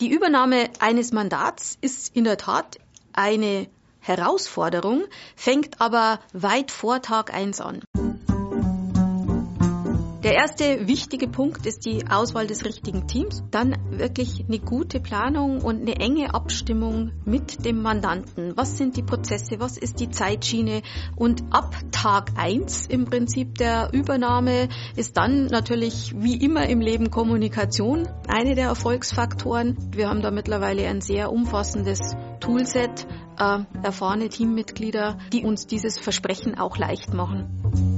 Die Übernahme eines Mandats ist in der Tat eine Herausforderung, fängt aber weit vor Tag 1 an. Der erste wichtige Punkt ist die Auswahl des richtigen Teams. Dann wirklich eine gute Planung und eine enge Abstimmung mit dem Mandanten. Was sind die Prozesse? Was ist die Zeitschiene? Und ab Tag eins im Prinzip der Übernahme ist dann natürlich wie immer im Leben Kommunikation eine der Erfolgsfaktoren. Wir haben da mittlerweile ein sehr umfassendes Toolset, äh, erfahrene Teammitglieder, die uns dieses Versprechen auch leicht machen.